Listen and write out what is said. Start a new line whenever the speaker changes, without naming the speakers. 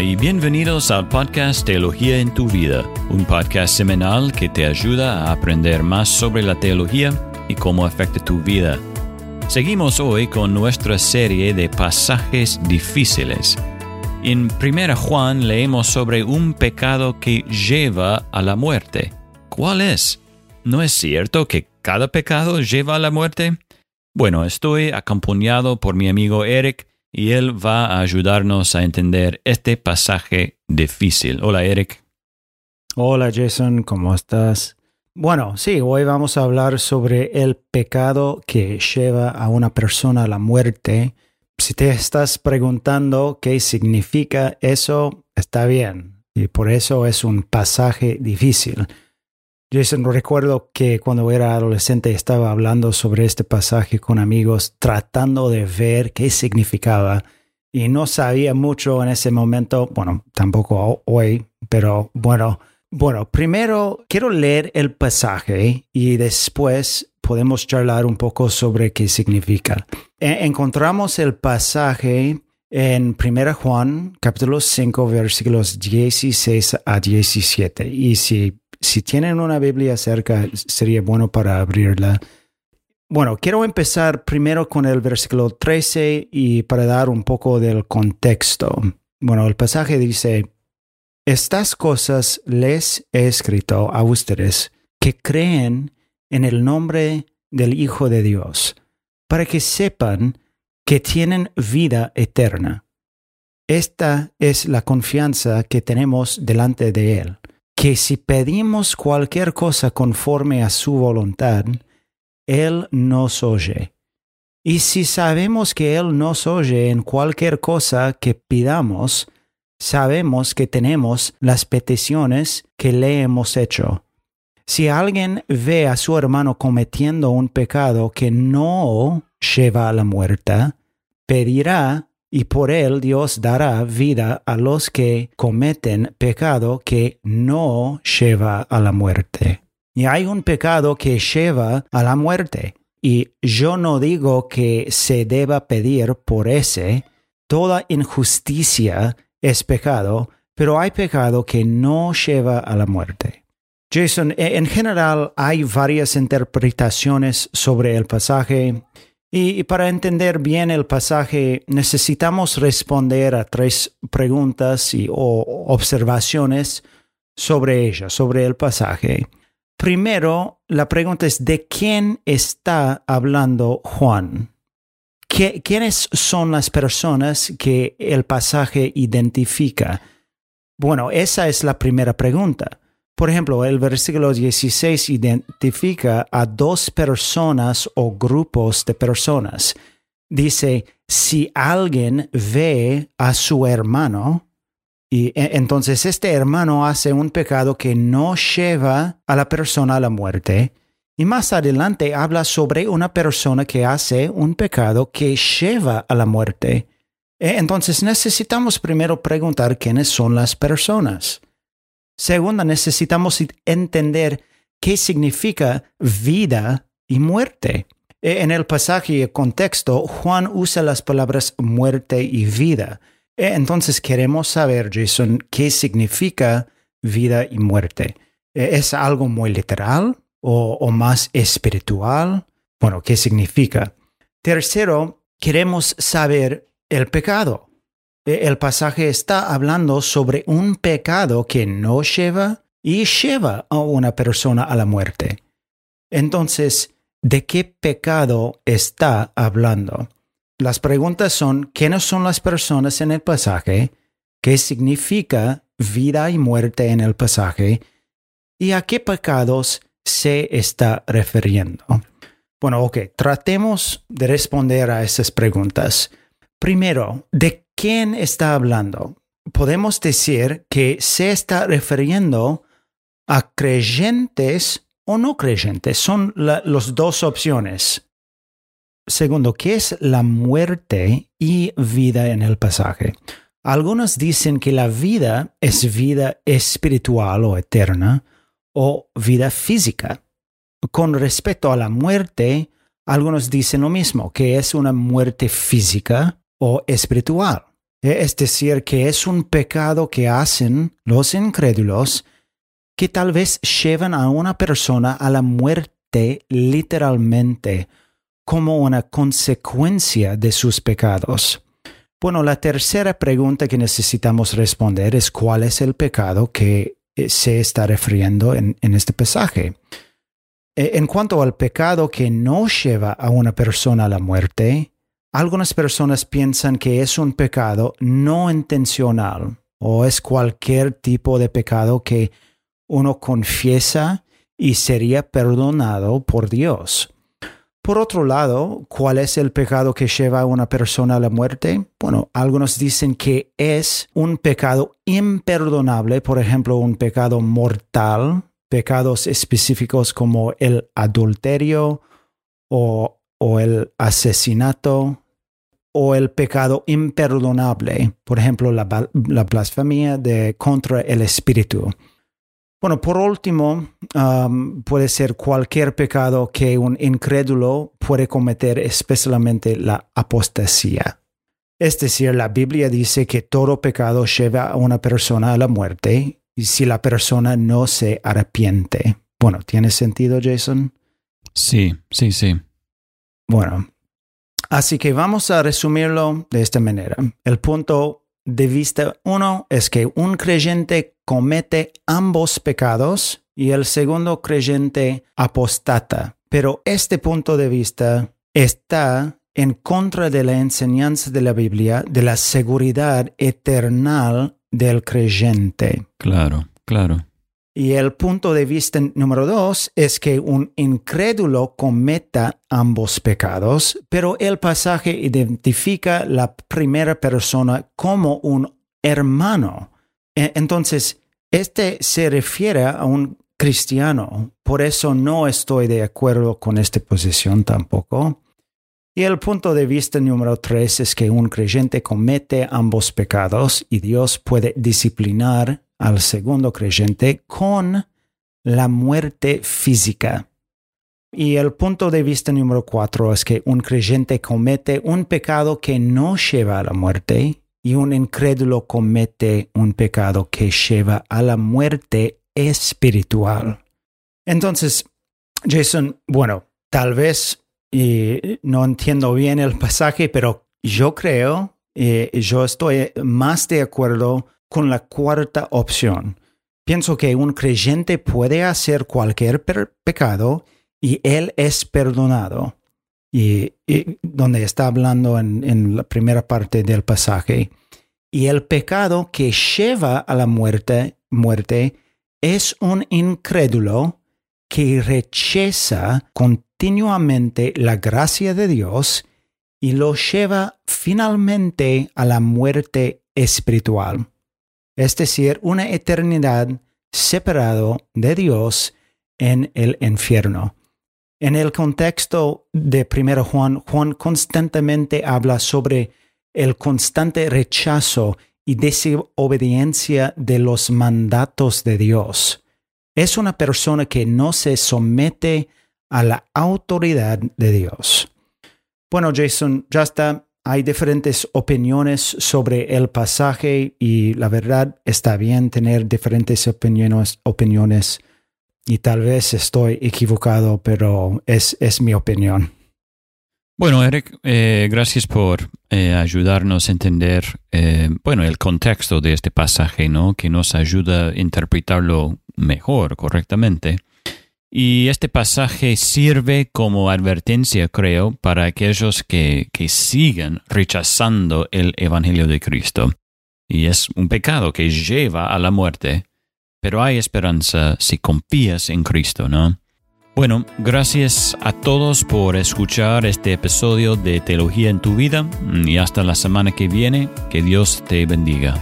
Y bienvenidos al podcast Teología en tu vida, un podcast semanal que te ayuda a aprender más sobre la teología y cómo afecta tu vida. Seguimos hoy con nuestra serie de pasajes difíciles. En 1 Juan leemos sobre un pecado que lleva a la muerte. ¿Cuál es? ¿No es cierto que cada pecado lleva a la muerte? Bueno, estoy acompañado por mi amigo Eric y él va a ayudarnos a entender este pasaje difícil. Hola Eric.
Hola Jason, ¿cómo estás? Bueno, sí, hoy vamos a hablar sobre el pecado que lleva a una persona a la muerte. Si te estás preguntando qué significa eso, está bien. Y por eso es un pasaje difícil. Jason, recuerdo que cuando era adolescente estaba hablando sobre este pasaje con amigos, tratando de ver qué significaba. Y no sabía mucho en ese momento, bueno, tampoco hoy, pero bueno, bueno, primero quiero leer el pasaje y después podemos charlar un poco sobre qué significa. E encontramos el pasaje en 1 Juan, capítulo 5, versículos 16 a 17. Y si si tienen una Biblia cerca, sería bueno para abrirla. Bueno, quiero empezar primero con el versículo 13 y para dar un poco del contexto. Bueno, el pasaje dice, estas cosas les he escrito a ustedes que creen en el nombre del Hijo de Dios, para que sepan que tienen vida eterna. Esta es la confianza que tenemos delante de Él que si pedimos cualquier cosa conforme a su voluntad, Él nos oye. Y si sabemos que Él nos oye en cualquier cosa que pidamos, sabemos que tenemos las peticiones que le hemos hecho. Si alguien ve a su hermano cometiendo un pecado que no lleva a la muerte, pedirá y por él Dios dará vida a los que cometen pecado que no lleva a la muerte. Y hay un pecado que lleva a la muerte. Y yo no digo que se deba pedir por ese. Toda injusticia es pecado, pero hay pecado que no lleva a la muerte. Jason, e, en general hay varias interpretaciones sobre el pasaje y para entender bien el pasaje necesitamos responder a tres preguntas y, o observaciones sobre ella, sobre el pasaje. Primero, la pregunta es ¿de quién está hablando Juan? ¿Quiénes son las personas que el pasaje identifica? Bueno, esa es la primera pregunta. Por ejemplo, el versículo 16 identifica a dos personas o grupos de personas. Dice, si alguien ve a su hermano, y e, entonces este hermano hace un pecado que no lleva a la persona a la muerte. Y más adelante habla sobre una persona que hace un pecado que lleva a la muerte. E, entonces necesitamos primero preguntar quiénes son las personas. Segunda, necesitamos entender qué significa vida y muerte. E, en el pasaje y el contexto, Juan usa las palabras muerte y vida. E, entonces queremos saber, Jason, qué significa vida y muerte. E, ¿Es algo muy literal o, o más espiritual? Bueno, ¿qué significa? Tercero, queremos saber el pecado. El pasaje está hablando sobre un pecado que no lleva y lleva a una persona a la muerte. Entonces, ¿de qué pecado está hablando? Las preguntas son, ¿quiénes son las personas en el pasaje? ¿Qué significa vida y muerte en el pasaje? ¿Y a qué pecados se está refiriendo? Bueno, ok, tratemos de responder a esas preguntas. Primero, ¿de quién está hablando? Podemos decir que se está refiriendo a creyentes o no creyentes. Son las dos opciones. Segundo, ¿qué es la muerte y vida en el pasaje? Algunos dicen que la vida es vida espiritual o eterna o vida física. Con respecto a la muerte, algunos dicen lo mismo, que es una muerte física o espiritual. E, es decir, que es un pecado que hacen los incrédulos que tal vez llevan a una persona a la muerte literalmente como una consecuencia de sus pecados. Bueno, la tercera pregunta que necesitamos responder es cuál es el pecado que eh, se está refiriendo en, este pasaje. E, en cuanto al pecado que no lleva a una persona a la muerte, algunas personas piensan que es un pecado no intencional o es cualquier tipo de pecado que uno confiesa y sería perdonado por Dios. Por otro lado, ¿cuál es el pecado que lleva a una persona a la muerte? Bueno, algunos dicen que es un pecado imperdonable, por ejemplo, un pecado mortal, pecados específicos como el adulterio o, el asesinato o el pecado imperdonable, por ejemplo, la, la blasfemia de contra el espíritu. Bueno, por último, um, puede ser cualquier pecado que un incrédulo puede cometer, especialmente la apostasía. Es decir, la Biblia dice que todo pecado lleva a una persona a la muerte y si la persona no se arrepiente. Bueno, ¿tiene sentido, Jason?
Sí, sí, sí.
Bueno, así que vamos a resumirlo de esta manera. El punto de vista uno es que un creyente comete ambos pecados y el segundo creyente apostata. Pero este punto de vista está en contra de la enseñanza de la Biblia de la seguridad eterna del creyente.
Claro, claro.
Y el punto de vista número dos es que un incrédulo cometa ambos pecados, pero el pasaje identifica la primera persona como un hermano. E, entonces, este se refiere a un cristiano, por eso no estoy de acuerdo con esta posición tampoco. Y el punto de vista número tres es que un creyente comete ambos pecados y Dios puede disciplinar al segundo creyente con la muerte física. Y el punto de vista número cuatro es que un creyente comete un pecado que no lleva a la muerte y un incrédulo comete un pecado que lleva a la muerte espiritual. Entonces, Jason, bueno, tal vez no entiendo bien el pasaje, pero yo creo, y yo estoy más de acuerdo con la cuarta opción. Pienso que un creyente puede hacer cualquier pecado y él es perdonado. Y, donde está hablando en, la primera parte del pasaje. Y el pecado que lleva a la muerte, muerte es un incrédulo que rechaza la gracia de Dios y lo lleva finalmente a la muerte espiritual es decir, una eternidad separado de Dios en el infierno. En el contexto de 1 Juan, Juan constantemente habla sobre el constante rechazo y desobediencia de los mandatos de Dios. Es una persona que no se somete a la autoridad de Dios. Bueno, Jason, ya está hay diferentes opiniones sobre el pasaje y la verdad está bien tener diferentes opiniones, opiniones y tal vez estoy equivocado, pero es, es mi opinión.
Bueno, Eric, eh, gracias por eh, ayudarnos a entender, eh, bueno, el contexto de este pasaje, ¿no? Que nos ayuda a interpretarlo mejor, correctamente. Y este pasaje sirve como advertencia, creo, para aquellos que, que siguen rechazando el Evangelio de Cristo. Y es un pecado que lleva a la muerte, pero hay esperanza si confías en Cristo, ¿no? Bueno, gracias a todos por escuchar este episodio de Teología en tu vida y hasta la semana que viene, que Dios te bendiga.